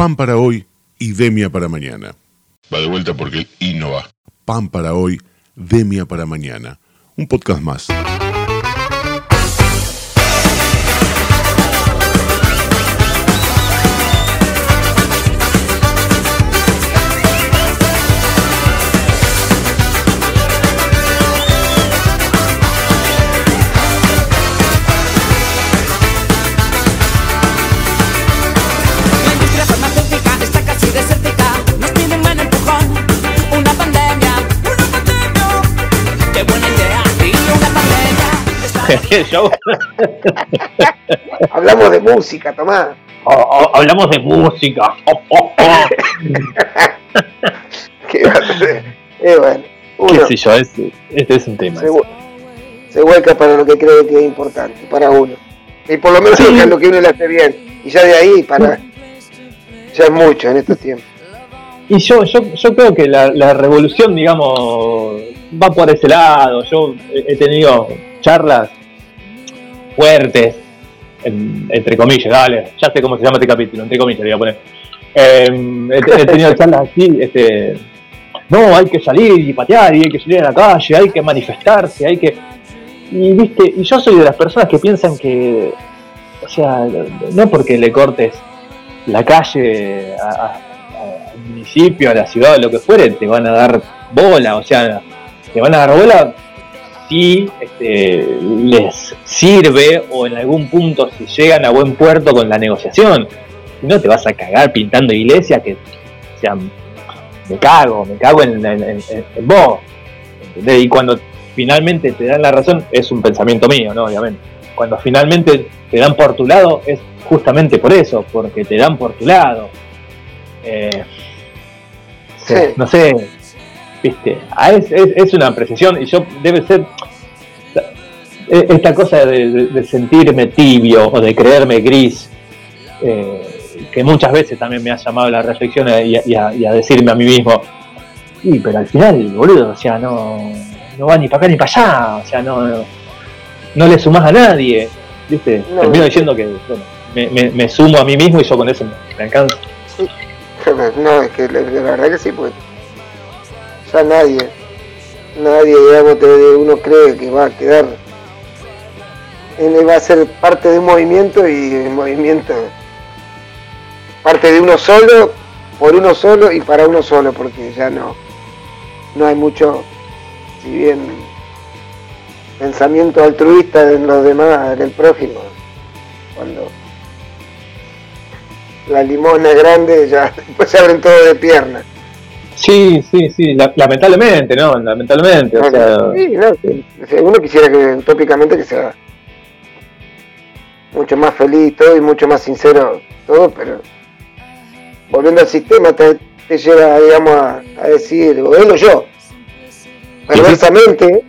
Pan para hoy y Demia para mañana. Va de vuelta porque el I no va. Pan para hoy, Demia para mañana. Un podcast más. Hablamos de música, Tomás. o- o- hablamos de música. Oh, oh, oh. ¿Qué? Eh, bueno, ¿Qué uno sé yo? Este, este es un tema. se, se vuelca para lo que cree que es importante, para uno. Y por lo menos Sí. lo que uno le hace bien. Y ya de ahí para. Ya es mucho en estos tiempos. Y yo, yo, yo creo que la, la revolución, digamos, va por ese lado. Yo he tenido charlas fuertes, en- entre comillas, dale, ya sé cómo se llama este capítulo, entre comillas, le voy a poner. Eh, he, he tenido charlas así, este, no, hay que salir y patear, y hay que salir a la calle, hay que manifestarse, hay que... Y viste, y yo soy de las personas que piensan que, o sea, no porque le cortes la calle a- a- al municipio, a la ciudad, lo que fuere, te van a dar bola, o sea, te van a dar bola si este, les sirve o en algún punto si llegan a buen puerto con la negociación. Si no, te vas a cagar pintando iglesias que, o sea, me cago, me cago en, en- en- en vos. ¿entendés? Y cuando finalmente te dan la razón, es un pensamiento mío, ¿no? Obviamente. Cuando finalmente te dan por tu lado, es justamente por eso, porque te dan por tu lado. Eh, Sí. No sé, viste, ah, es, es, es una apreciación y yo debe ser eh, esta cosa de, de- de sentirme tibio o de creerme gris, eh, que muchas veces también me ha llamado a la reflexión y a, y a- y a decirme a mí mismo, sí, pero al final, boludo, o sea, no, no va ni para acá ni para allá, o sea, no, no, no le sumás a nadie, viste, No. termino diciendo que bueno, me, me- me sumo a mí mismo y yo con eso me, me alcanzo. No, es que la, la verdad que sí, pues. Ya nadie, nadie, digamos, te- uno cree que va a quedar. Él va a ser parte de un movimiento y el movimiento. Parte de uno solo, por uno solo y para uno solo, porque ya no. No hay mucho, si bien. Pensamiento altruista en los demás, en el prójimo. Cuando la limosna es grande, ya después se abren todo de pierna. Sí, sí, sí, la- lamentablemente, ¿no? Lamentablemente, o sea, Sí, no, sí. O sea, uno quisiera que utópicamente que sea mucho más feliz todo y mucho más sincero todo, pero volviendo al sistema te, te lleva, digamos, a, a decir, o él o yo, perversamente,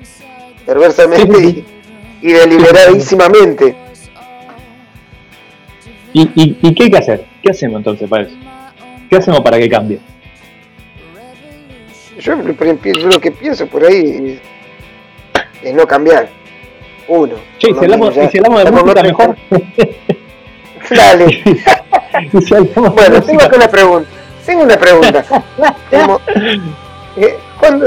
perversamente y, y deliberadísimamente. ¿Y, y, y qué hay que hacer? ¿Qué hacemos entonces para eso? ¿Qué hacemos para que cambie? Yo, lo- que pienso por ahí es, es no cambiar. Uno. Por si hablamos, ya. si hablamos de música mejor. Dale. Si Bueno, tengo acá una pregunta. Tengo una pregunta. Eh, ¿cuándo-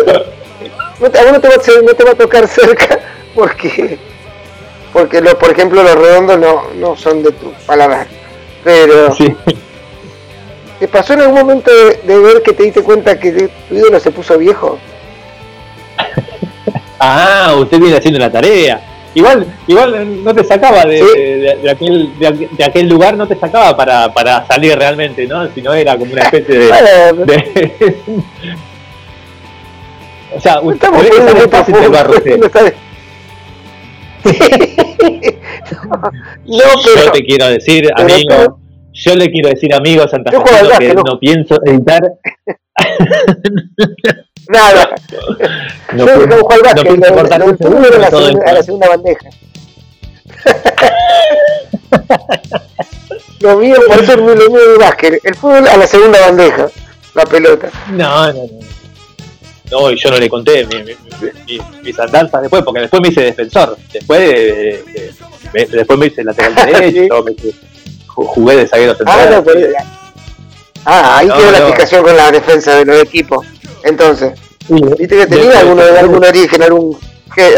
no te, no va a, no te va a tocar cerca porque, porque lo, por ejemplo los redondos no, no son de tu paladar. Pero, Sí. ¿Te pasó en algún momento de, de ver que te diste cuenta que tu ídolo se puso viejo? Ah, usted viene haciendo la tarea. Igual, igual no te sacaba de, Sí. de- de aquel, de, lugar, no te sacaba para, para salir realmente, ¿no? Sino era como una especie de. O sea, usted profundo, ¿sabes? no, Yo pero te quiero decir, pero amigo, yo le quiero decir, amigo Santa juego al que no. ¿no? pienso editar, nada. no, Yo dejé jugar al no básquet, pienso lo- cortar un segundo la segunda- a la segunda bandeja. lo mío, por eso lo mío es básquet. El fútbol a la segunda bandeja, la pelota. No, no, no. No, y yo no le conté mi- mi- mi- mis andanzas después, porque después me hice defensor. Después, de- de- de- después me hice lateral derecho, me hice- jugué de zaguero Ah, central. no, pero, Ah, ahí No, quedó la explicación con la defensa de los equipos. Entonces, Sí, viste que tenía alguno, de- algún origen, algún,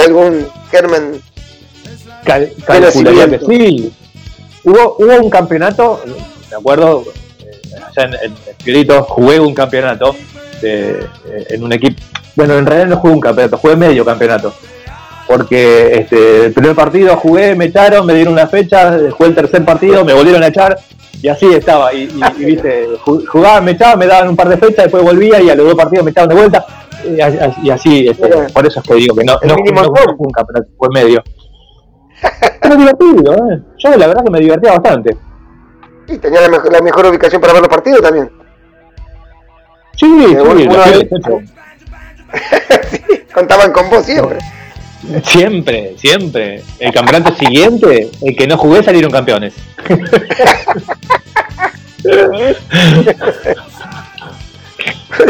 algún germen. cal- calcularía que sí. Hubo, hubo un campeonato, me acuerdo, eh, allá en, en, Fiorito jugué un campeonato de- eh, en un equipo. Bueno, en realidad no jugué un campeonato, jugué medio campeonato. Porque este, el primer partido jugué, me echaron, me dieron una fecha, jugué el tercer partido, me volvieron a echar y así estaba. Y, y- y, viste, ju- jugaba, me echaban, me daban un par de fechas, después volvía y a los dos partidos me echaban de vuelta. Y, así, este, por eso es que digo que no, no, mínimo no gol. fue medio. Pero divertido, ¿eh? Yo la verdad que me divertía bastante. Y tenía la mejor, la mejor ubicación para ver los partidos también. Sí, sí, hecho. Sí, Contaban con vos siempre. Siempre, siempre. El campeonato siguiente, el que no jugué salieron campeones.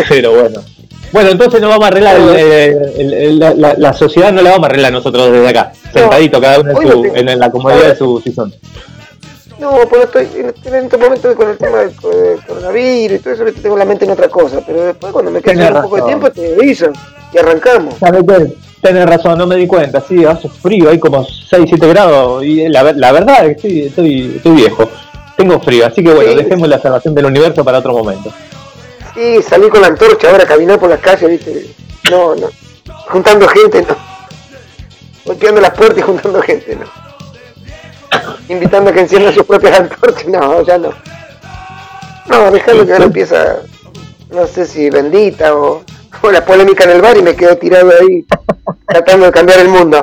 Pero bueno. Bueno, entonces no vamos a arreglar el- el- el- la, la- la sociedad, no la vamos a arreglar nosotros desde acá, sentadito, cada uno en, su- en, en la comodidad de su sillón. No, pero estoy en, estos momentos con el tema del co- del coronavirus y todo eso, tengo la mente en otra cosa. Pero después, cuando me quede un poco de tiempo, te aviso y arrancamos. ¿Sabes qué? Tenés razón, no me di cuenta, sí, hace frío, hay como 6, 7 grados y la, ver- la verdad es que estoy, estoy viejo, tengo frío, así que bueno, Sí. dejemos la salvación del universo para otro momento. Sí, salí con la antorcha ahora a caminar por las calles, viste. No, no. Juntando gente, no. Golpeando las puertas y juntando gente, no. Invitando a que enciendan sus propias antorchas, no, ya no. No, dejando que ahora empieza, no sé si bendita o, o la polémica en el bar y me quedo tirado ahí tratando de cambiar el mundo.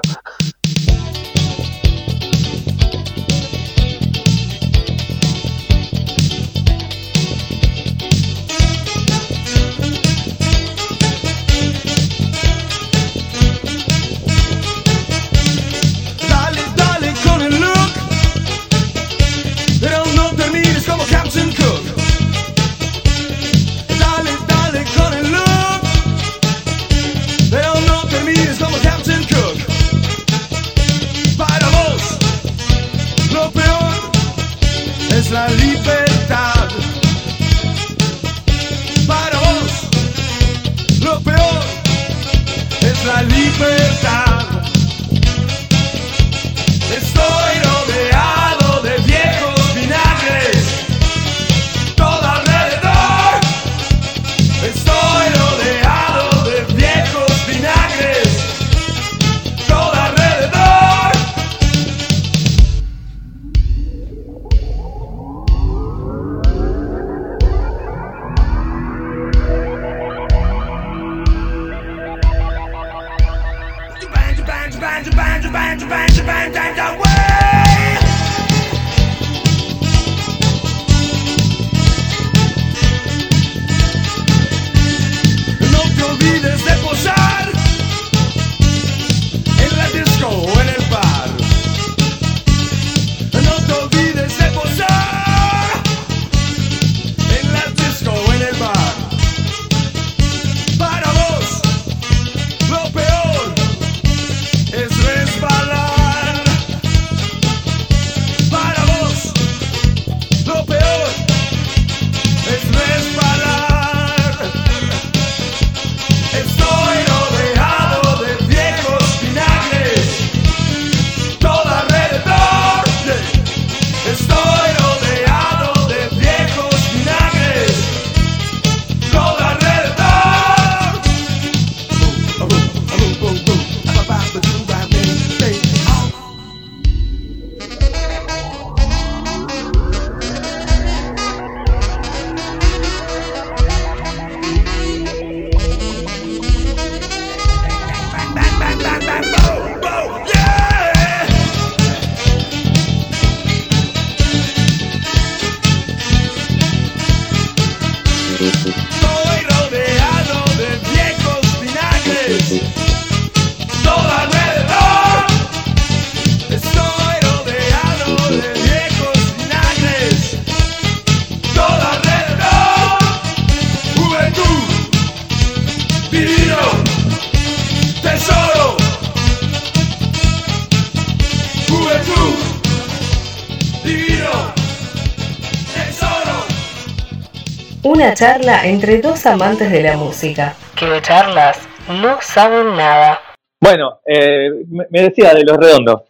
Una charla entre dos amantes de la música. Que de charlas no saben nada. Bueno, eh, me decía de los redondos.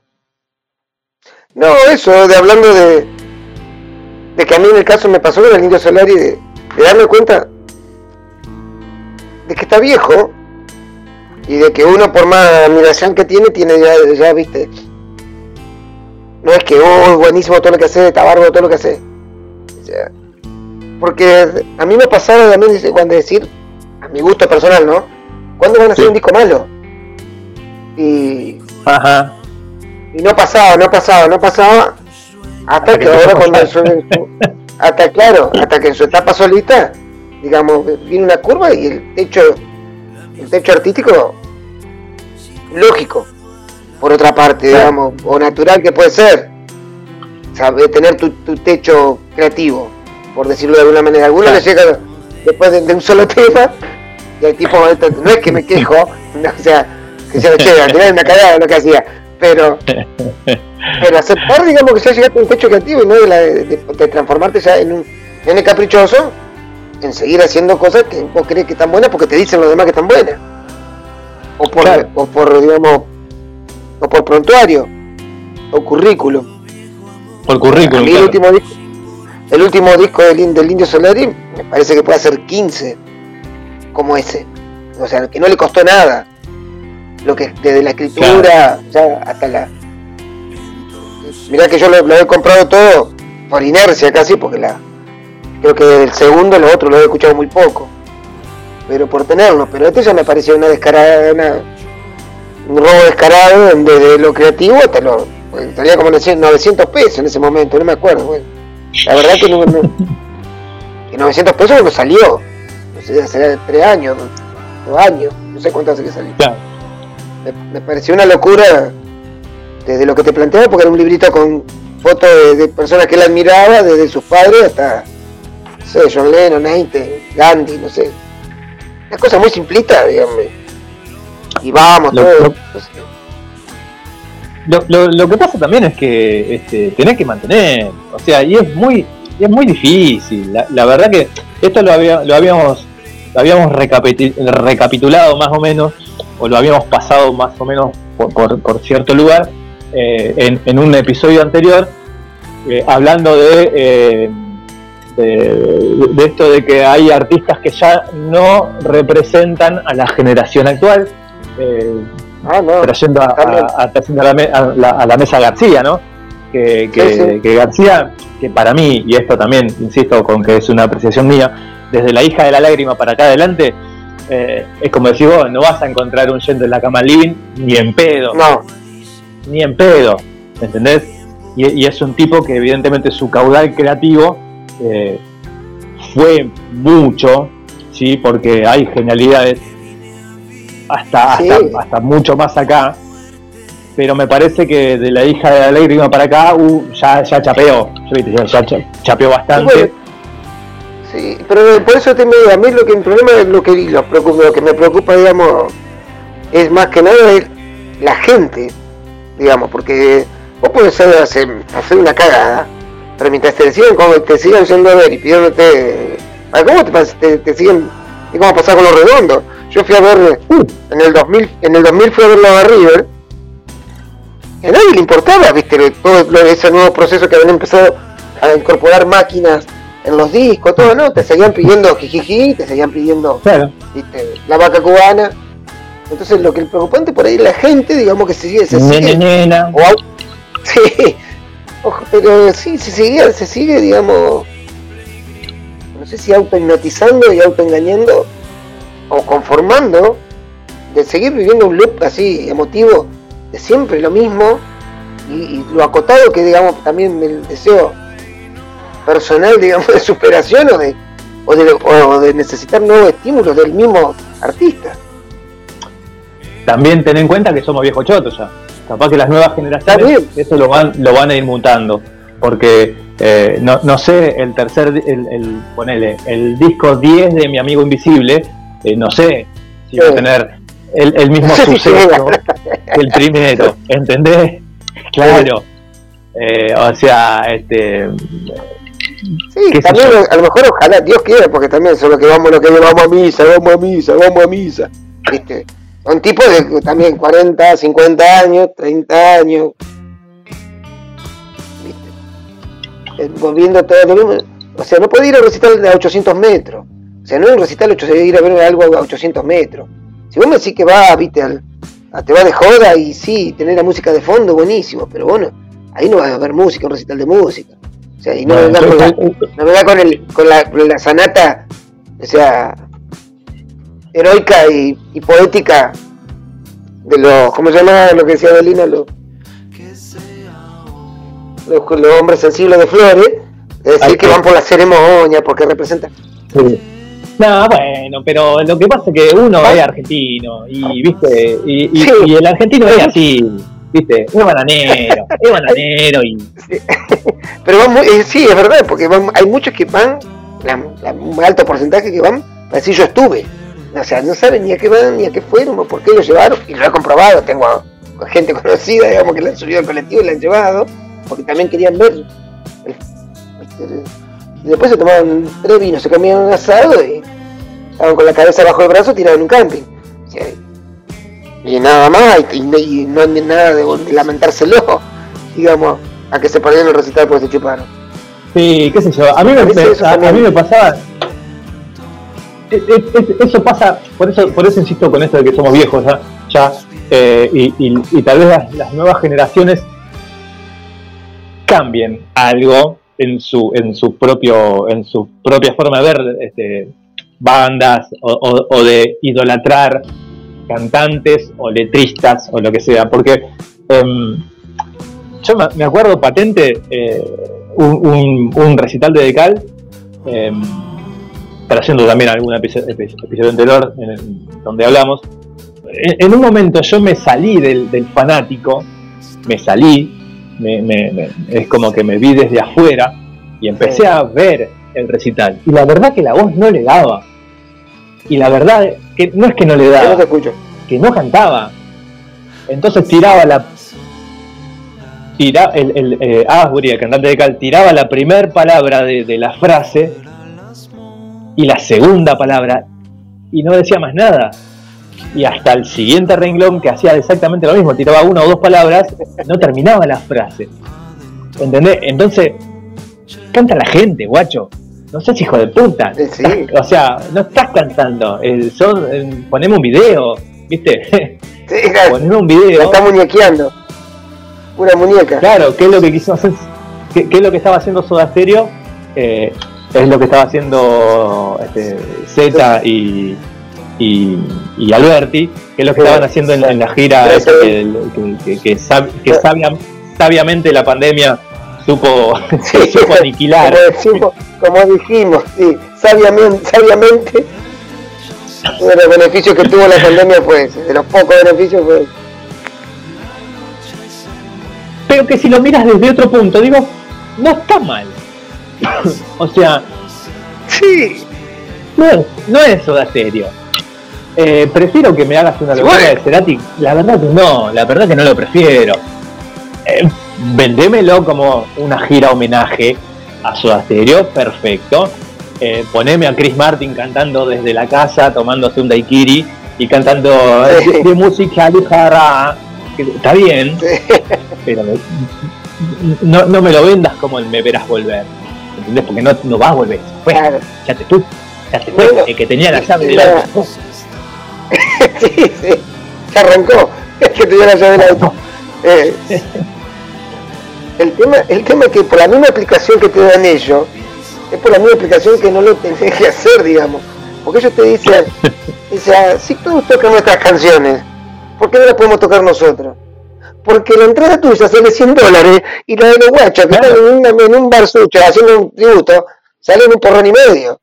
No, eso, de hablando de, de que a mí en el caso me pasó con el Indio Solari, de, de darme cuenta de que está viejo y de que uno por más admiración que tiene, tiene ya, ya viste, no es que, oh, buenísimo todo lo que hace, está bárbaro todo lo que hace. O sea, porque a mí me pasaba también cuando decir, a mi gusto personal, ¿no? ¿Cuándo van a hacer Sí. un disco malo? Y, Ajá. y no pasaba, no pasaba, no pasaba. Hasta, Hasta que, que ahora cuando hasta claro, hasta que en su etapa solista, digamos, viene una curva y el techo, el techo artístico, lógico, por otra parte, Claro. digamos, o natural que puede ser. Sabe, tener tu, tu techo creativo, por decirlo de alguna manera. Algunos Claro. les llega después de, de un solo tema, y el tipo, no es que me quejo, no, o sea, que se lo final es una cagada lo que hacía, pero pero aceptar digamos que ya llegaste a un techo creativo y no de, la- de- de transformarte ya en un nene caprichoso en seguir haciendo cosas que vos crees que están buenas porque te dicen los demás que están buenas o por Claro. o por digamos o por prontuario o currículum Por a currículum. mí el claro. último disco el último disco del, In- del Indio Solari me parece que puede ser 15 como ese. O sea que no le costó nada. Lo que desde la escritura ya hasta la mirá que yo lo, lo he comprado todo por inercia casi porque la creo que el segundo lo otro lo he escuchado muy poco. Pero por tenerlo pero este ya me pareció una descarada una, un robo descarado desde lo creativo hasta lo pues, salía como 900 pesos en ese momento no me acuerdo bueno. La verdad que no, no- que 900 pesos cuando salió no sé hace tres años dos años no sé cuánto hace que salió Claro. me, me pareció una locura desde lo que te planteaba, porque era un librito con fotos de, de personas que él admiraba, desde sus padres hasta, no sé, John Lennon, Einstein, Gandhi, no sé. Una cosa muy simplista, digamos. Y vamos, Lo- todo. lo- no sé. Lo, lo, que pasa también es que este, tenés que mantener, o sea, y es muy, y es muy difícil. La, la verdad que esto lo, había- lo habíamos, lo habíamos recapitulado más o menos, o lo habíamos pasado más o menos por, por- por cierto lugar eh, en, en un episodio anterior, eh, hablando de, eh, de, de esto de que hay artistas que ya no representan a la generación actual. eh, Ah, no. trayendo a, a- trayendo a la, me- a la- a la mesa García, ¿no? Que, que- Sí, sí. que García, que para mí, y esto también, insisto, con que es una apreciación mía, desde la hija de la lágrima para acá adelante, eh, es como decir vos, no vas a encontrar un yendo en la cama living ni en pedo, No, ni en pedo, ¿me ¿entendés? Y, y es un tipo que evidentemente su caudal creativo eh, fue mucho, ¿sí? Porque hay genialidades hasta, Sí. hasta, hasta mucho más acá. Pero me parece que de la hija de la lágrima para acá, uh, ya, ya chapeó, ya, ya- ya cha- chapeó bastante. bueno. sí, pero por eso te me a mí lo que el problema es lo que, lo, preocupa- lo que me preocupa, digamos, es más que nada es la gente, digamos, porque vos podés hacer, hacer, una cagada, pero mientras te sigan, como te sigan yendo a ver y pidiéndote, ¿a ¿cómo te, te, te siguen? ¿Y cómo pasar con los redondos? Yo fui a ver, Uh, en el 2000, en el 2000 fui a verlo a River, y a nadie le importaba, viste, todo ese nuevo proceso que habían empezado a incorporar máquinas en los discos, todo, ¿no? Te seguían pidiendo jijiji, te seguían pidiendo claro. ¿viste? la vaca cubana. Entonces lo que es preocupante por ahí es la gente, digamos que se sigue, se sigue, nena. o sí, pero sí, se sigue, se sigue, digamos, sé si autohipnotizando y autoengañando, o conformando, de seguir viviendo un loop así emotivo, de siempre lo mismo, y, y lo acotado que digamos también el deseo personal, digamos, de superación o de, o de, o de necesitar nuevos estímulos del mismo artista. También ten en cuenta que somos viejos chotos ya. Capaz que las nuevas generaciones eso lo van, lo van a ir mutando. Porque eh, no, no sé, el tercer, el, el, ponele, el disco 10 de mi amigo invisible, eh, no sé si va a tener el, el mismo suceso que el primero, ¿entendés? Claro. Eh, o sea, este Sí, también a lo mejor ojalá, Dios quiera, porque también son los que vamos, los que vamos a misa, vamos a misa, vamos a misa. ¿Viste? Son tipos de también 40, 50 años, 30 años. Eh, Volviendo todo lo mismo. O sea, no puede ir a recital de a 800 metros. O sea, no es un recital de 800, ir a ver algo a 800 metros. Si vos me decís que va, viste, al, a- te va de joda y sí, tener la música de fondo, buenísimo, pero bueno, ahí no vas a ver música, un recital de música. O sea, y no, venga con, la, no con, el, con, la, la sanata, o sea, heroica y, y poética de los, ¿cómo se llama lo que decía Belina? Los, los, los hombres sensibles de Flores, de decir Ay, que sí. van por la ceremonia, porque representan. Sí. No, bueno, pero lo que pasa es que uno es argentino y, viste, y, y- Sí. y el argentino es así, viste, es bananero, es bananero y Pero van muy- eh, sí, es verdad, porque van- hay muchos que van, la, la- un alto porcentaje que van, para decir yo estuve. O sea, no saben ni a qué van, ni a qué fueron, o por qué lo llevaron, y lo he comprobado, tengo gente conocida, digamos, que le han subido al colectivo y le han llevado, porque también querían ver. este, Y después se tomaban tres vinos, se comían un asado y estaban con la cabeza bajo el brazo tirados en un camping. O sea, y nada más, y, y- y no hay nada de, de lamentárselo, digamos, a que se perdieron el recital porque se chuparon. Sí, qué sé yo. A mí me, a, a mí me pasaba. Eso pasa, por eso, por eso insisto con esto de que somos viejos ya, ya eh, y, y- y tal vez las, las nuevas generaciones cambien algo en su, en su propio, en su propia forma de ver este, bandas o, de idolatrar cantantes o letristas o lo que sea, porque em, yo me- acuerdo patente eh, un, recital de Decal, eh, trayendo también algún episodio, anterior en donde hablamos. En, un momento yo me salí del fanático, me salí, me- me- me- es como que me vi desde afuera y empecé a ver el recital. Y la verdad que la voz no le daba. Y la verdad que no es que no le Yo no daba, te escucho. que no cantaba. Entonces tiraba la. Tira, el, el, eh, Asbury, el cantante de Cal, tiraba la primer palabra de, de la frase y la segunda palabra y no decía más nada. Y hasta el siguiente renglón que hacía exactamente lo mismo, tiraba una o dos palabras, no terminaba la frase. ¿Entendés? Entonces, canta la gente, guacho. No seas hijo de puta. O sea, no estás cantando. eh, son, eh, poneme un video, ¿viste? Sí, claro, poneme un la video. está muñequeando. Una muñeca. Claro, ¿qué es lo que quiso hacer? ¿Qué, qué es lo que estaba haciendo Soda Stereo? Eh, es lo que estaba haciendo este, Z y, y, y Alberti, que es lo que Sí. estaban haciendo en, la- en la gira Sí, que, que- que- que sab- que sabia- sabiamente la pandemia supo, supo aniquilar. Como, decimos, como dijimos, sí, sabiamente, sabiamente, uno de los beneficios que tuvo la pandemia fue ese, de los pocos beneficios fue ese. Pero que si lo miras desde otro punto, digo, no está mal. o sea, Sí, No no es Soda Stereo. Eh, prefiero que me hagas una locura de Cerati. La verdad que no, la verdad que no lo prefiero. Eh, vendémelo como una gira homenaje a Soda Stereo, perfecto. Eh, poneme a Chris Martin cantando desde la casa, tomándose un daiquiri y cantando Sí. de, de música ligera, está bien, pero no, no me lo vendas como el me verás volver. ¿Entendés? Porque no, no vas a volver. Fue, ya te fue, ya te fue. Bueno, el que tenía la llave del la-. sí, sí, se arrancó, es que tenía la llave del auto. Eh, el tema, el tema es que por la misma aplicación que te dan ellos, es por la misma aplicación que no lo tenés que hacer, digamos. Porque ellos te dicen, dicen, ah, si todos tocan nuestras canciones, ¿por qué no las podemos tocar nosotros? Porque la entrada tuya sale 100 dólares y la de los guachos que Claro. están en, un bar sucho haciendo un tributo, salen un porrón y medio.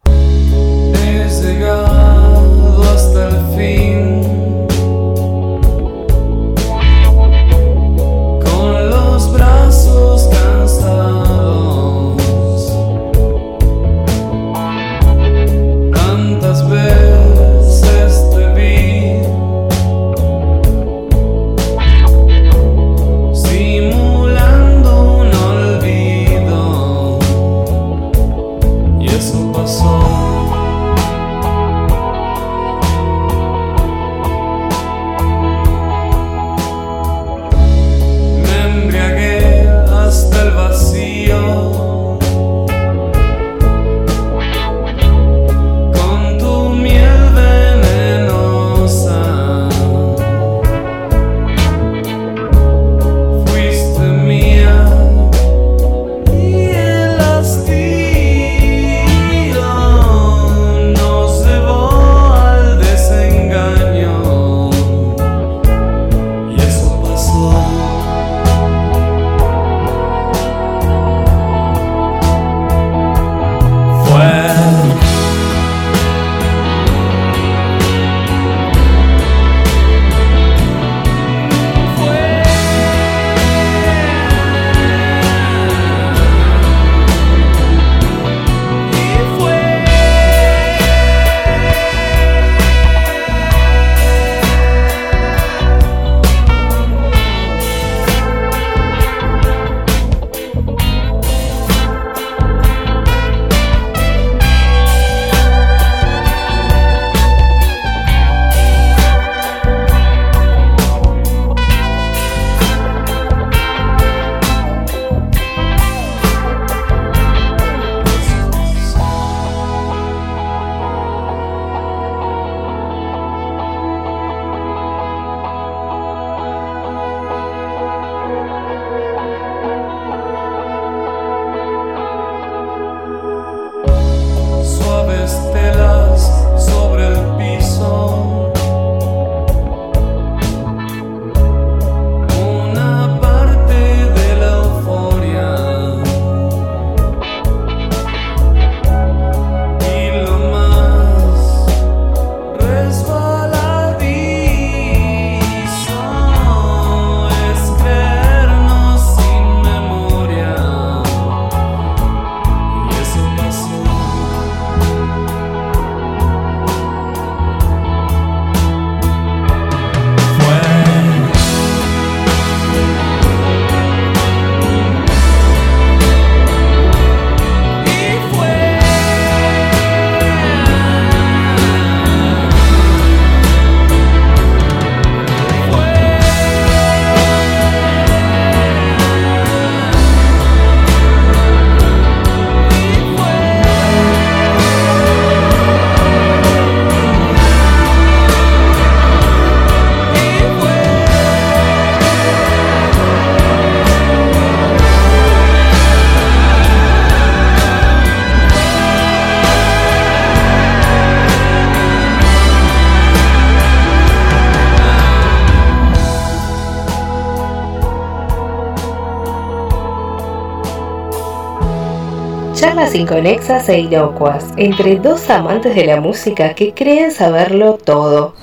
Inconexas e inocuas entre dos amantes de la música que creen saberlo todo.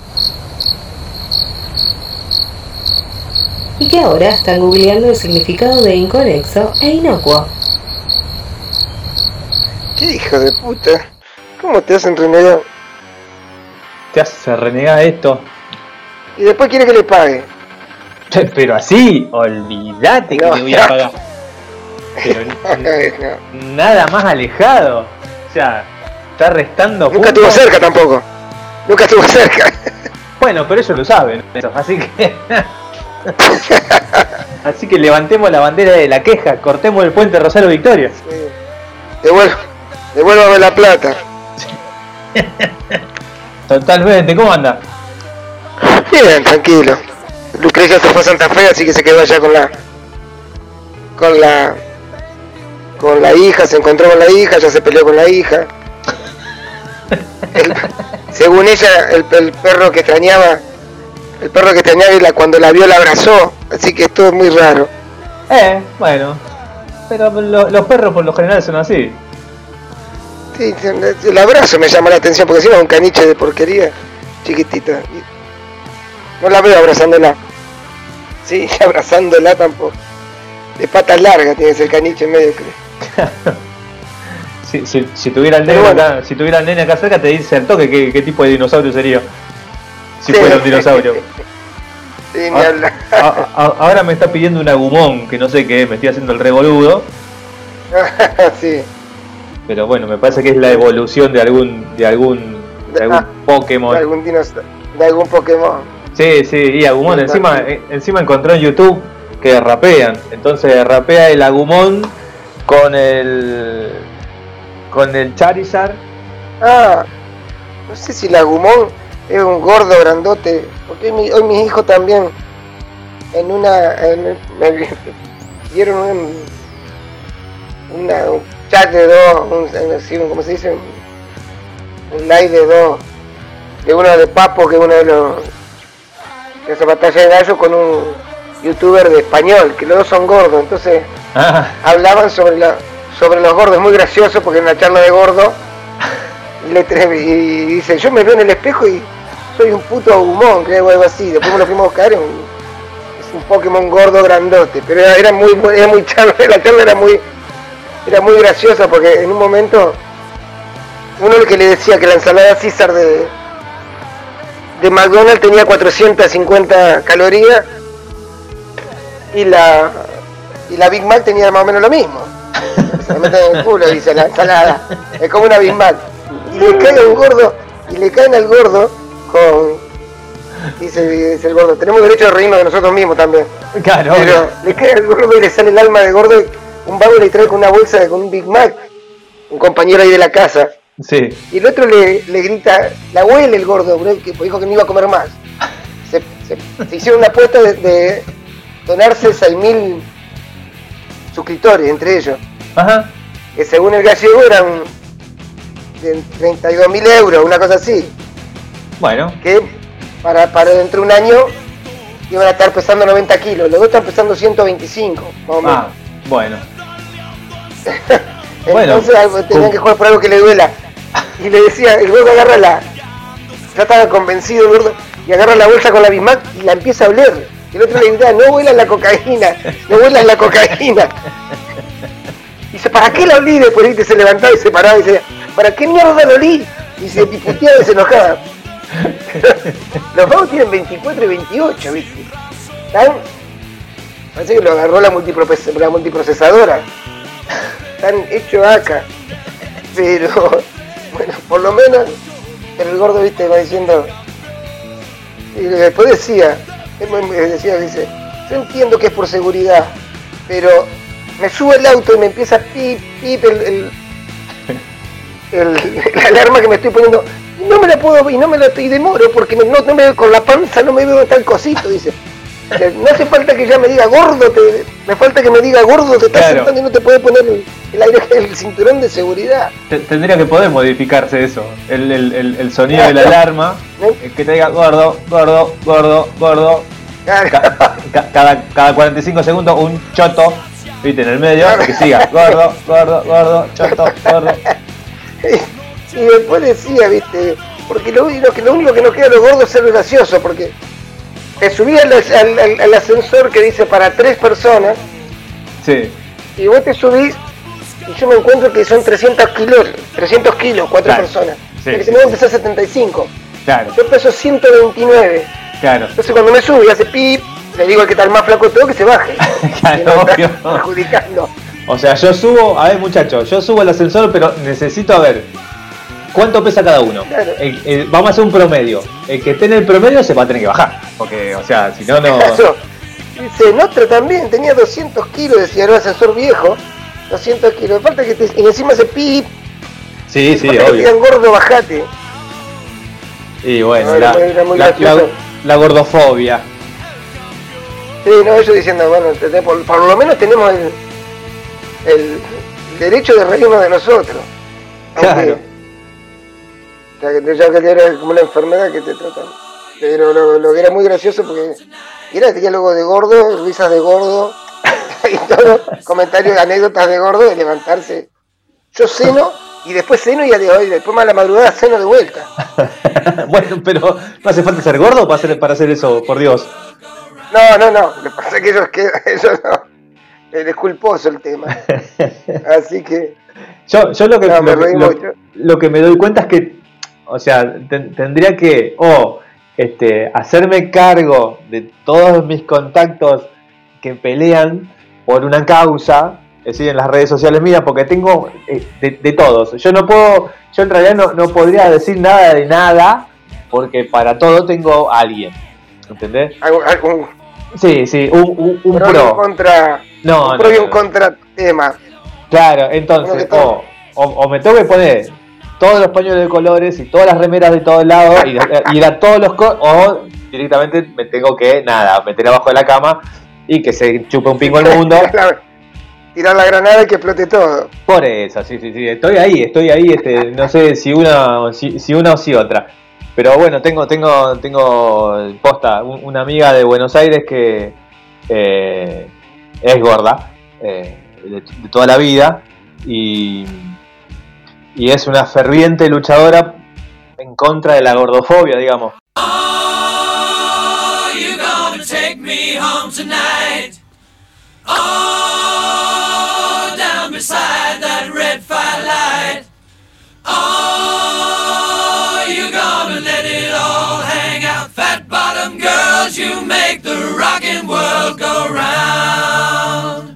Y que ahora están googleando el significado de inconexo e inocuo. ¿Qué hijo de puta? ¿Cómo te hacen renegar? Te hace renegar esto. Y después quiere que le pague. Pero así, olvídate que te voy a pagar. Pero No. nada más alejado. O sea, está restando Nunca puntos. estuvo cerca tampoco. Nunca estuvo cerca. Bueno, pero ellos lo saben. Así que. Así que levantemos la bandera de la queja, cortemos el puente Rosario Victoria. Sí. Devuelvo, devuélvame la plata. Totalmente, ¿cómo anda? Bien, tranquilo. Lucrecia se fue a Santa Fe, así que se quedó allá con la. con la. Con la hija, se encontró con la hija, ya se peleó con la hija. El- según ella, el, el perro que extrañaba, el perro que extrañaba cuando la vio la abrazó, así que esto es muy raro. Eh, bueno. Pero lo- los perros por lo general son así. Sí, el abrazo me llama la atención porque encima es un caniche de porquería, chiquitita. No la veo abrazándola. Sí, abrazándola tampoco. De patas largas tiene ese caniche en medio, creo. Si, si, si tuviera el nene bueno. acá, si tuviera el nene acá cerca te dice al toque qué, qué tipo de dinosaurio sería. Si Sí. fuera un dinosaurio. Sí, Ah, hablar. a- a- ahora me está pidiendo un agumón, que no sé qué, me estoy haciendo el revoludo. sí. Pero bueno, me parece que es la evolución de algún de algún, de algún Ah, Pokémon. De algún dinosaurio, de algún Pokémon. Sí, sí, y Agumon encima, eh, encima encontró en YouTube que rapean. Entonces rapea el Agumon con el con el Charizard. Ah, no sé si la Gumón es un gordo grandote, porque mi- hoy mis hijos también en una en- me dieron un, una, un chat de dos, un, ¿cómo se dice? Un, live de dos, de uno de Papo, que es uno de los que hace batalla de gallo con un youtuber de español, que los dos son gordos, entonces Hablaban sobre la sobre los gordos, muy gracioso porque en la charla de gordo le y dice, yo me veo en el espejo y soy un puto agumón, creo algo así, después me lo fuimos a buscar, es un, Pokémon gordo grandote, pero era, muy- era muy charla, la charla era muy era muy graciosa porque en un momento uno el que le decía que la ensalada César de de McDonald's tenía 450 calorías y la y la Big Mac tenía más o menos lo mismo. Se la meten en el culo, dice la ensalada. Es como una Big Mac. Y le cae un gordo, y le caen al gordo con. Dice, dice el gordo, tenemos derecho de reírnos de nosotros mismos también. claro. Pero le cae al gordo y le sale el alma de gordo. y Un vago le trae con una bolsa de- con un Big Mac. Un compañero ahí de la casa. Sí. Y el otro le, le grita, la huele el gordo, bro, que dijo que no iba a comer más. Se, se- se hicieron una apuesta de, de donarse 6.000 suscriptores entre ellos. Ajá. Que según el gallego eran de 32.000 euros, una cosa así. Bueno. Que para, para dentro de un año iban a estar pesando 90 kilos. Los dos están pesando 125, más o menos. Ah, bueno. bueno. Entonces algo- tenían que jugar por algo que le duela. Y le decía, el gordo agarra la. Ya estaba convencido el gordo. Y agarra la bolsa con la Bismack y la empieza a oler. Y el otro le grita, no huelas la cocaína, no huelas la cocaína. Y dice, ¿para qué la olí? Después ¿viste? se levantaba y se paraba y decía, ¿para qué mierda la olí? Y se piputeaba y se enojaba. Los vagos tienen 24 y 28, ¿viste? Están. Parece que lo agarró la, multiproces- la multiprocesadora. Están hechos acá. Pero, bueno, por lo menos el gordo, viste, va diciendo. Y después decía, decía, dice, yo entiendo que es por seguridad, pero me subo el auto y me empieza pip, pip el, el, el- la alarma que me estoy poniendo. Y no me la puedo y no me la y demoro porque me- no, no me con la panza no me veo tal cosito, dice. No hace falta que ya me diga gordo, te- me falta que me diga gordo, te estás Claro. sentando y no te puede poner el, el aire, el cinturón de seguridad. Te- Tendría que poder modificarse eso. El, el, el, el sonido de la alarma. eh, Que te diga gordo, gordo, gordo, gordo. Claro. Ca- ca- cada, cada 45 segundos un choto. viste, en el medio, que siga, gordo, gordo, gordo, choto, gordo. Y después decía, viste, porque lo, único que- lo único que nos queda a los gordos es ser gracioso, porque te subí al, al- al- al ascensor que dice para tres personas, Sí, y vos te subís, y yo me encuentro que son 300 kilos, 300 kilos, cuatro Claro. personas. Sí, Porque sí. tenemos que ser 75. claro, Yo peso 129. claro. Entonces cuando me subo y hace pip, le digo al que está el más flaco todo que se baje. Claro, Que obvio. perjudicando. O sea, yo subo, a ver muchachos, yo subo al ascensor, pero necesito a ver cuánto pesa cada uno. Claro. El- el- vamos a hacer un promedio. El que esté en el promedio se va a tener que bajar. Porque, o sea, si no, no. Dice, Nostra también tenía 200 kilos, decía, un ascensor viejo. 200 kilos. Falta que te... Y encima hace pip. Sí, sí, que te obvio. digan gordo, bajate. Y bueno, No, la, la- la- la gordofobia. Sí, no, ellos diciendo, bueno, por, por lo menos tenemos el, el derecho de reírnos de nosotros. Claro. Ya que, ya que era como una enfermedad que te tratan. Pero lo, lo que era muy gracioso porque era diálogo de gordo, risas de gordo, y todo, comentarios, anécdotas de gordo, de levantarse. Yo ceno y después ceno y, después más a la madrugada ceno de vuelta. bueno, pero no hace falta ser gordo para hacer, para hacer eso, por Dios. No, no, no, lo que pasa es que ellos que eso no. Es culposo el tema. Así que Yo, yo lo, que, No, me lo, que- reí lo- mucho. lo que me doy cuenta es que, o sea, ten- tendría que o este, hacerme cargo de todos mis contactos que pelean por una causa, es decir, en las redes sociales mías, porque tengo eh, de, de todos. Yo no puedo, yo en realidad no, no podría decir nada de nada, porque para todo tengo a alguien. ¿Entendés? algún, algún Sí, sí, un, un, un pro pro. contra, No, un pro no, y un contra tema. Claro, entonces, o, o, o me tengo que poner todos los pañuelos de colores y todas las remeras de todos lados y, y ir a todos los co o directamente me tengo que, nada, meter abajo de la cama y que se chupe un pingo el mundo. Tirar la granada y que explote todo. Por eso, sí, sí, sí, estoy ahí, estoy ahí, este, no sé si una, si, si una o si otra. Pero bueno, tengo, tengo, tengo posta, un- una amiga de Buenos Aires que eh, es gorda, eh, de, de toda la vida, y, y es una ferviente luchadora en contra de la gordofobia, digamos. Me home tonight? Oh, down beside that red firelight. Oh, you gonna let it all hang out? Fat bottom girls, you make the rockin' world go round.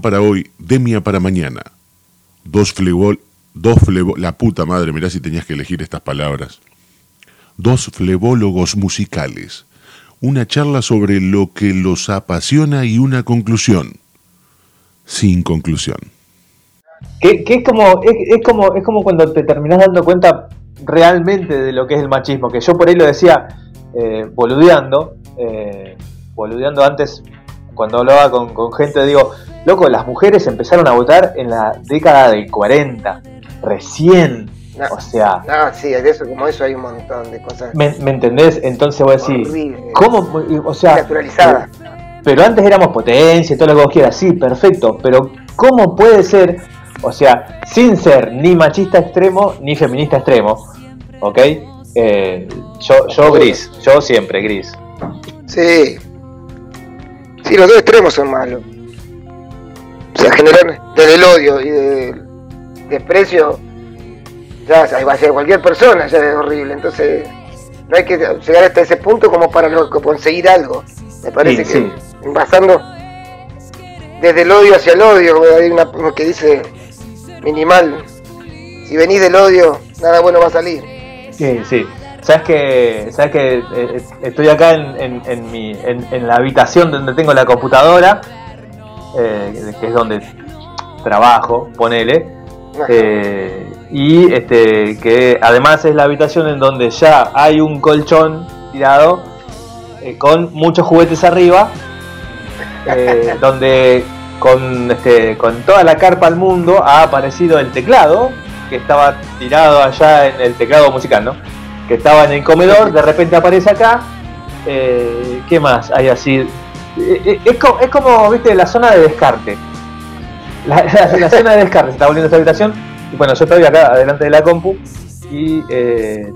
Para hoy, Demia para mañana. Dos flebol, dos la puta madre, mirá si tenías que elegir estas palabras. Dos flebólogos musicales. Una charla sobre lo que los apasiona y una conclusión. Sin conclusión. Que, es como es como es como cuando te terminás dando cuenta realmente de lo que es el machismo que yo por ahí lo decía eh, boludeando eh, boludeando antes cuando hablaba con, con gente digo loco las mujeres empezaron a votar en la década del 40 recién No. o sea No, sí, de eso, como eso hay un montón de cosas ¿me, me entendés? entonces voy a decir horribles, ¿cómo? o sea naturalizadas. pero antes éramos potencia y todo lo que vos quieras, sí, perfecto, pero ¿cómo puede ser, o sea, sin ser ni machista extremo ni feminista extremo, ¿ok? Eh, yo, yo gris, yo siempre gris. Sí. Sí, los dos extremos son malos. O sea, generar desde el odio y del desprecio, ya va a ser cualquier persona, ya es horrible. Entonces, no hay que llegar hasta ese punto como para lo- conseguir algo. Me parece Sí, que pasando desde el odio hacia el odio, hay una que dice minimal. Si venís del odio, nada bueno va a salir. Sí, sí. Sabes que, sabes que eh, estoy acá en, en- en mi, en, la habitación donde tengo la computadora, eh, que es donde trabajo, ponele. Eh, y este que además es la habitación en donde ya hay un colchón tirado eh, con muchos juguetes arriba eh, donde con este con toda la carpa al mundo ha aparecido el teclado que estaba tirado allá en el teclado musical no que estaba en el comedor de repente aparece acá eh, qué más hay así Eh, eh, es, co- es como viste la zona de descarte. La, zona de descarte se está volviendo esta habitación y bueno yo estoy acá adelante de la compu y eh,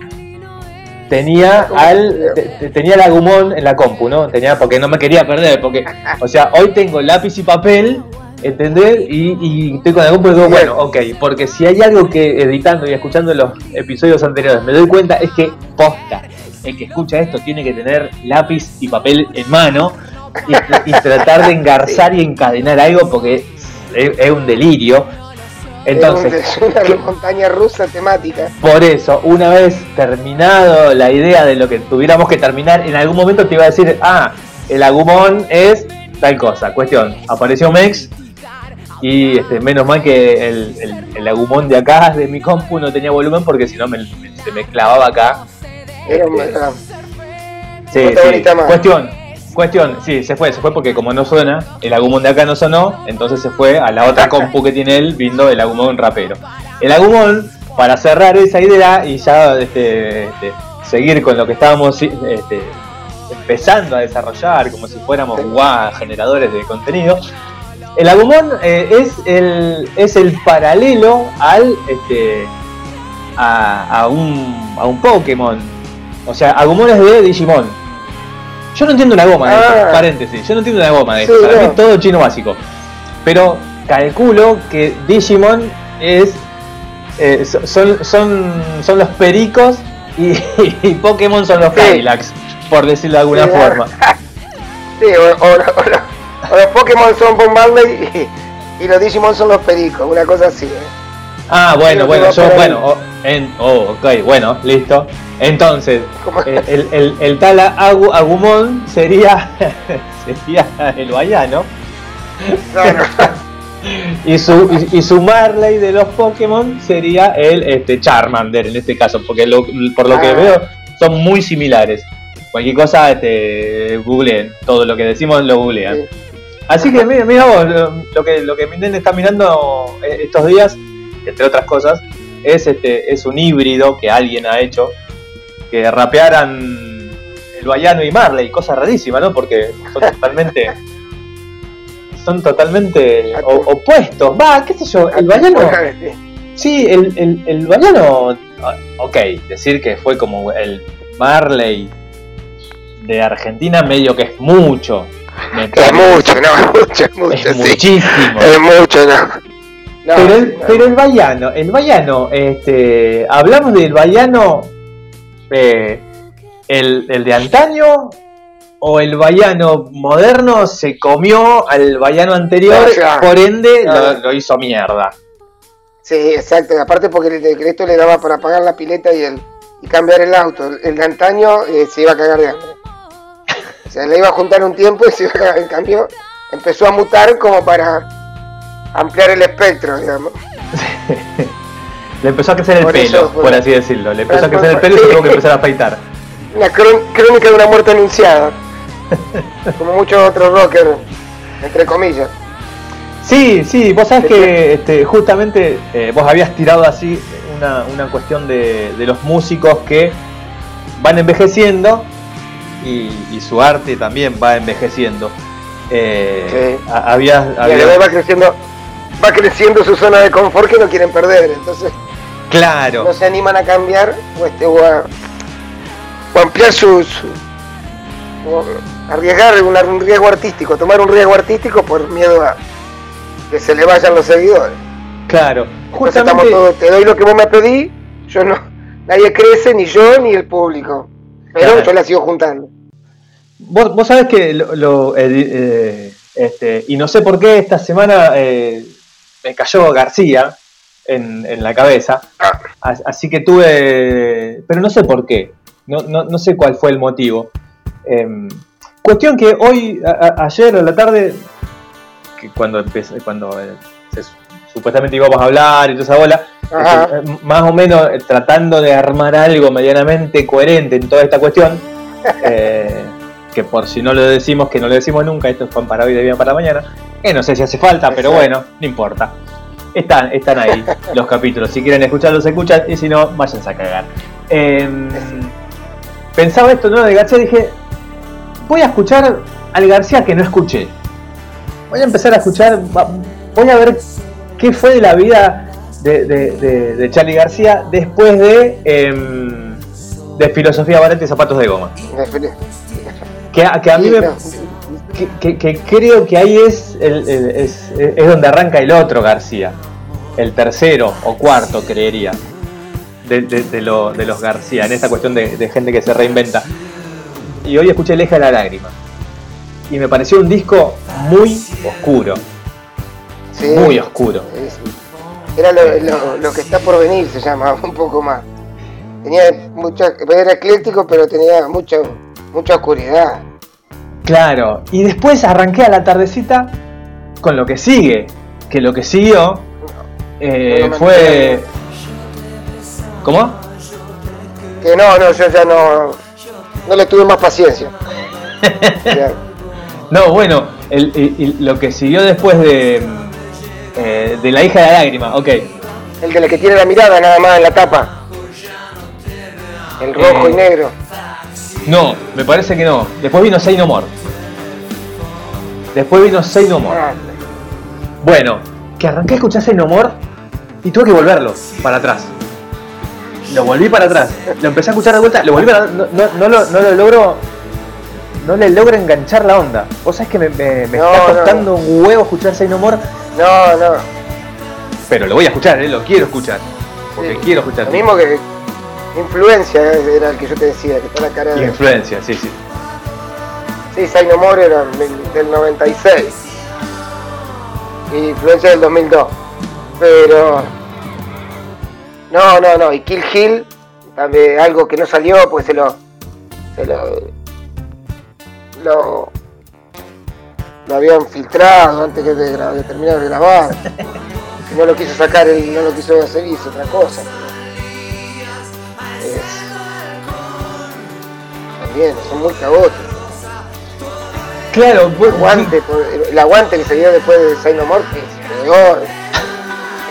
tenía al te- te- tenía el agumón en la compu no tenía porque no me quería perder porque o sea hoy tengo lápiz y papel ¿entendés? Y, y estoy con y digo bueno ok porque si hay algo que editando y escuchando los episodios anteriores me doy cuenta es que posta el que escucha esto tiene que tener lápiz y papel en mano y, y tratar de engarzar y encadenar algo porque es, es un delirio entonces es una ¿qué- montaña rusa temática. por eso, una vez terminado la idea de lo que tuviéramos que terminar, en algún momento te iba a decir, ah, el agumón es tal cosa. Cuestión, apareció Mex y este, menos mal que el, el- el agumón de acá, de mi compu, no tenía volumen porque si no me, me- se me clavaba acá. Era un- Este, Sí, No. Cuestión, cuestión, sí, se fue, se fue porque como no suena, el agumón de acá no sonó, entonces se fue a la otra compu que tiene él viendo el agumón rapero. El agumón, para cerrar esa idea y ya este, este, seguir con lo que estábamos este, empezando a desarrollar, como si fuéramos guau, generadores de contenido. El agumón eh, es, el, es el paralelo al este, a, a un, a un Pokémon. O sea, Agumon es de Digimon. Yo no entiendo una goma de Ah. esto, paréntesis. Yo no entiendo una goma de Sí, esto. Para no. mí es todo chino básico. Pero calculo que Digimon es. eh, so- son, son, son los pericos y, y Pokémon son los Sí. Cadillacs, por decirlo de alguna Sí, forma. Sí, o- o los- Pokémon son Bob Marley y, y los Digimon son los pericos, una cosa así. ¿eh? Ah, bueno, bueno, yo, bueno, oh, en, oh, ok, bueno, listo. Entonces, eh, el, el, el tal Agu- Agumon sería, sería el Bayano Claro. y su, y, y su Marley de los Pokémon sería el este, Charmander en este caso, porque lo- por lo que Ah. veo son muy similares. Cualquier cosa, este, googleen, todo lo que decimos lo googlean. Sí. Así que mira, mira vos, lo, lo que lo que mi nene está mirando eh, estos días, entre otras cosas, es este es un híbrido que alguien ha hecho que rapearan el Bayano y Marley, cosa rarísima, ¿no? Porque son totalmente son totalmente o- opuestos. Va, qué sé yo, el Bayano Sí, el, el, el Bayano, ah, ok, decir que fue como el Marley de Argentina medio que es mucho. Es mucho, no, es mucho, es mucho, Es sí. muchísimo. Es mucho, no. No, pero, el, sí, no. pero el Bayano, el Bayano, este, hablamos del Bayano, eh, el, el de antaño o el Bayano moderno se comió al Bayano anterior, ya. por ende lo, lo hizo mierda. Sí, exacto. Aparte porque el decreto le daba para pagar la pileta y el y cambiar el auto. El de antaño eh, se iba a cagar de hambre. O sea, le iba a juntar un tiempo y se iba a cagar. En cambio, empezó a mutar como para ampliar el espectro, digamos. Le empezó a crecer el Por pelo, eso por así decirlo. Le empezó a Por- crecer el pelo y se tuvo que empezar a afeitar. Una crón- crónica de una muerte anunciada. Como muchos otros rockers, entre comillas. Sí, sí, vos sabés que este, justamente eh, vos habías tirado así una, una cuestión de, de los músicos que van envejeciendo y, y su arte también va envejeciendo. Eh, Sí. a- habías, Y además va creciendo, va creciendo su zona de confort que no quieren perder. Entonces claro, no se animan a cambiar o, este, o, a, o ampliar sus. o arriesgar un riesgo artístico, tomar un riesgo artístico por miedo a que se le vayan los seguidores. claro. Entonces estamos Justamente, todos, te doy lo que vos me pedí, yo no, nadie crece, ni yo ni el público. Pero Claro. yo la sigo juntando. Vos, vos sabés que lo, lo- eh, eh, este, y no sé por qué esta semana eh, me cayó García en, en la cabeza. Ah, As- Así que tuve. Pero no sé por qué. No, no, no sé cuál fue el motivo. Em, cuestión que hoy, a- ayer a la tarde, que cuando empecé, cuando eh, se- supuestamente íbamos a hablar y toda esa bola, este, más o menos tratando de armar algo medianamente coherente en toda esta cuestión, que por si no lo decimos, que no lo decimos nunca, esto es pan para hoy de bien para mañana, que no sé si hace falta, pero bueno, no importa. Están, están ahí los capítulos. Si quieren escucharlos, escuchan. Y si no, váyanse a cagar. Em, pensaba esto, ¿no? De García. Dije, voy a escuchar al García que no escuché. Voy a empezar a escuchar. Voy a ver qué fue de la vida de, de, de- de Charlie García después de, em, de Filosofía Barata y Zapatos de Goma. Que, a- que a mí me, que, que- que creo que ahí es, el- el- es, es donde arranca el otro García. El tercero o cuarto, creería. De, de- de lo- de los García, en esa cuestión de, de gente que se reinventa. Y hoy escuché El eje de la lágrima. Y me pareció un disco muy oscuro. Sí. Muy oscuro. Era lo, lo- lo que está por venir, se llama, un poco más. Tenía mucha, era ecléctico, pero tenía mucha, mucha oscuridad. Claro. Y después arranqué a la tardecita con lo que sigue. Que lo que siguió eh, No fue. ¿Cómo? Que no, no, yo ya no, no le tuve más paciencia. No, bueno, el- el- el- lo que siguió después de, eh, de La hija de la lágrima, ok. El de la que tiene la mirada nada más en la tapa. El rojo Eh. y negro. No, me parece que no. Después vino Say No More. Después vino Say No More. Bueno, que arranqué a escuchar Say No More y tuve que volverlo para atrás. Lo volví para atrás. Lo empecé a escuchar de vuelta, lo volví para no, no, no lo, no lo logro. No le logro enganchar la onda. Vos sabés que me, me- me No, está costando un huevo escuchar Say No More, no, no. pero lo voy a escuchar, eh, lo quiero escuchar. Porque Sí. quiero escuchar. Lo mismo que influencia era el que yo te decía, que está la cara de. influencia, sí, sí. Sí, Say No More era del, del 96. Y influencia del 2002. Pero. No, no, no. Y Kill Hill, también algo que no salió, pues se lo. Se lo. Lo. Lo habían filtrado antes que de, de terminar de grabar. Y no lo quiso sacar, él no lo quiso hacer, hizo otra cosa. También, son muy caóticos. Claro, vos- aguante, por- el aguante que se dio después de Say No More, que es peor.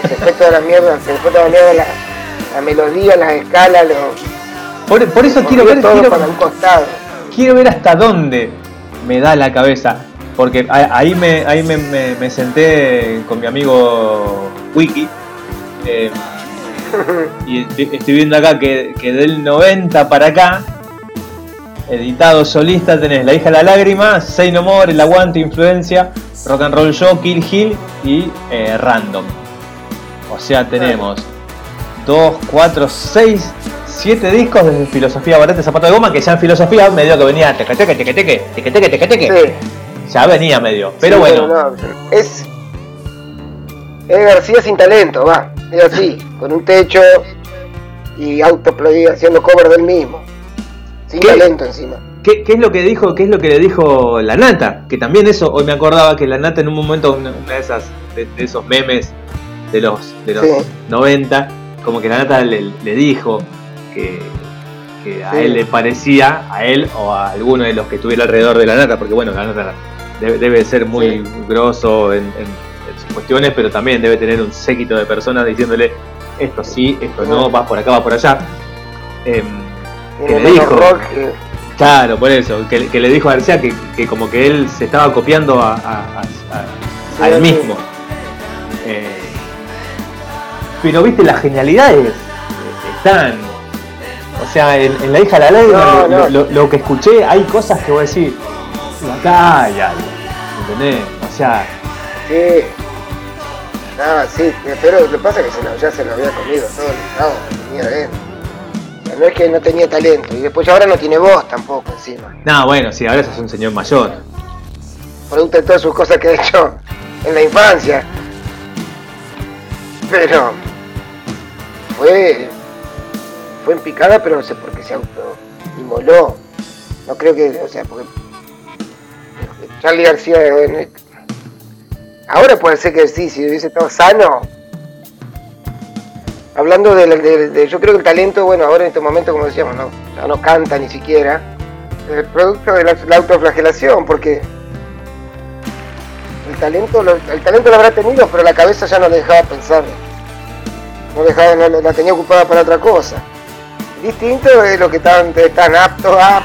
El efecto de la mierda, el efecto de la mierda, la, la melodía, las escalas, lo, por, por eso quiero ver, todo quiero, para un costado. quiero ver hasta dónde me da la cabeza. Porque ahí me, ahí me, me- me senté con mi amigo Wiki. eh, y estoy, estoy viendo acá que, que del 90 para acá, editado solista, tenés La hija de la lágrima, Say No More, El aguante, Influencia, Rock and Roll Show, Kill Hill y eh, Random. O sea, tenemos 2, 4, 6, siete discos de filosofía barata zapato de goma, que ya en filosofía medio que venía teque teque teque teque teque teque teque teque. Sí. Ya venía medio. Pero Sí, bueno, no, es. Es García sin talento, va. Es así, con un techo y autoplay haciendo cover del mismo. Sin ¿Qué? talento encima. ¿qué, qué es lo que dijo? ¿Qué es lo que le dijo la nata? Que también eso, hoy me acordaba que la nata en un momento, una, una de esas, de, de esos memes de los, de los Sí. 90, como que la nata le, le dijo que, que a Sí. él le parecía, a él o a alguno de los que estuviera alrededor de la nata, porque bueno, la nata debe, debe ser muy Sí. grosso en, en- en sus cuestiones, pero también debe tener un séquito de personas diciéndole esto sí, esto no, vas por acá, vas por allá. Em, que le dijo. Claro, por eso, que, que le dijo a García que, que como que él se estaba copiando a, a- a- a- Sí, a él sí. mismo. Eh, pero viste, las genialidades están. O sea, en, en La hija de la ley, No, lo, no. lo- lo que escuché, hay cosas que voy a decir, acá hay algo, ¿entendés? O sea, Sí. Ah, sí, pero lo que pasa es que se lo- ya se lo había comido todo el estado que tenía adentro. No es que no tenía talento, y después ahora no tiene voz tampoco encima. nada, bueno, sí, ahora sos un señor mayor. Producto de todas sus cosas que ha hecho en la infancia. Pero fue fue en picada, pero no sé por qué se auto inmoló. No creo que, o sea, porque Charlie García bueno, ahora puede ser que sí, si hubiese estado sano. Hablando de, de- yo creo que el talento, bueno, ahora en este momento, como decíamos, no, ya no canta ni siquiera. Es el producto de la, la autoflagelación, porque el talento, lo, el talento lo habrá tenido, pero la cabeza ya no le dejaba pensar. No dejaba, la tenía ocupada para otra cosa. Distinto de lo que están, están aptos a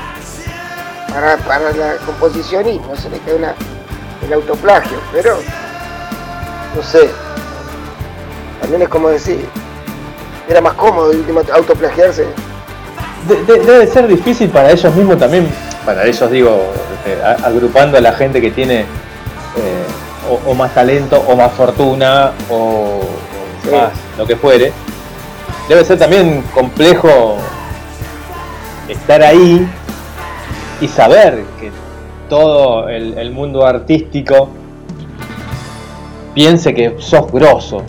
para, para la composición se le una, el autoplagio, pero no sé. También es como decir, era más cómodo autoplagiarse. De- de- debe ser difícil para ellos mismos también, para ellos digo, a- agrupando a la gente que tiene eh, o, o más talento o más fortuna o, o Sí. más lo que fuere. Debe ser también complejo estar ahí y saber que todo el, el mundo artístico piense que sos grosso.